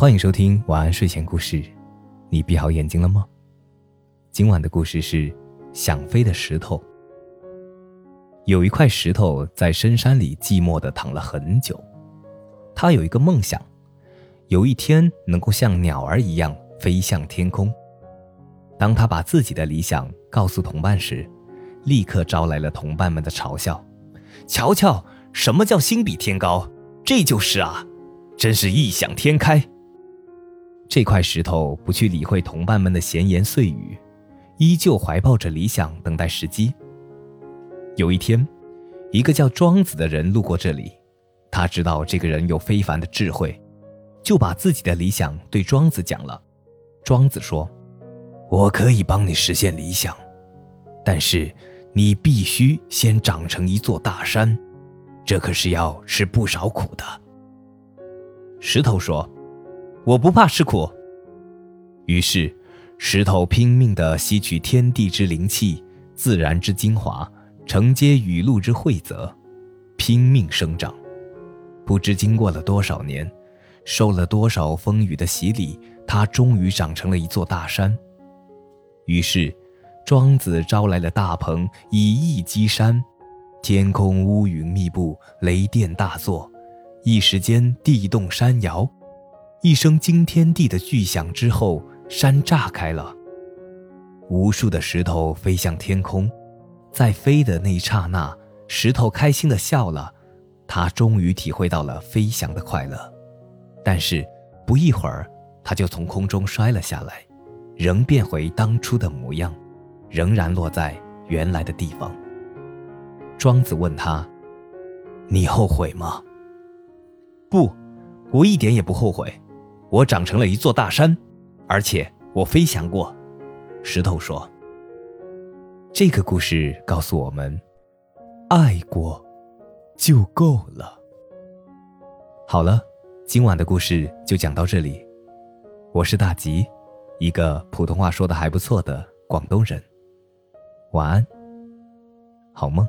欢迎收听晚安睡前故事，你闭好眼睛了吗？今晚的故事是想飞的石头。有一块石头在深山里寂寞的躺了很久，他有一个梦想，有一天能够像鸟儿一样飞向天空。当他把自己的理想告诉同伴时，立刻招来了同伴们的嘲笑。瞧瞧，什么叫心比天高？这就是啊，真是异想天开。这块石头不去理会同伴们的闲言碎语，依旧怀抱着理想等待时机。有一天，一个叫庄子的人路过这里，他知道这个人有非凡的智慧，就把自己的理想对庄子讲了。庄子说：“我可以帮你实现理想，但是……”你必须先长成一座大山，这可是要吃不少苦的。石头说：“我不怕吃苦。”于是，石头拼命地吸取天地之灵气、自然之精华，承接雨露之惠泽，拼命生长。不知经过了多少年，受了多少风雨的洗礼，它终于长成了一座大山。于是。庄子招来了大鹏，以翼击山，天空乌云密布，雷电大作，一时间地动山摇，一声惊天地的巨响之后，山炸开了，无数的石头飞向天空，在飞的那一刹那，石头开心的笑了，他终于体会到了飞翔的快乐，但是不一会儿，他就从空中摔了下来，仍变回当初的模样。仍然落在原来的地方。庄子问他：“你后悔吗？”“不，我一点也不后悔。我长成了一座大山，而且我飞翔过。”石头说：“这个故事告诉我们，爱过就够了。”好了，今晚的故事就讲到这里。我是大吉，一个普通话说的还不错的广东人。晚安，好梦。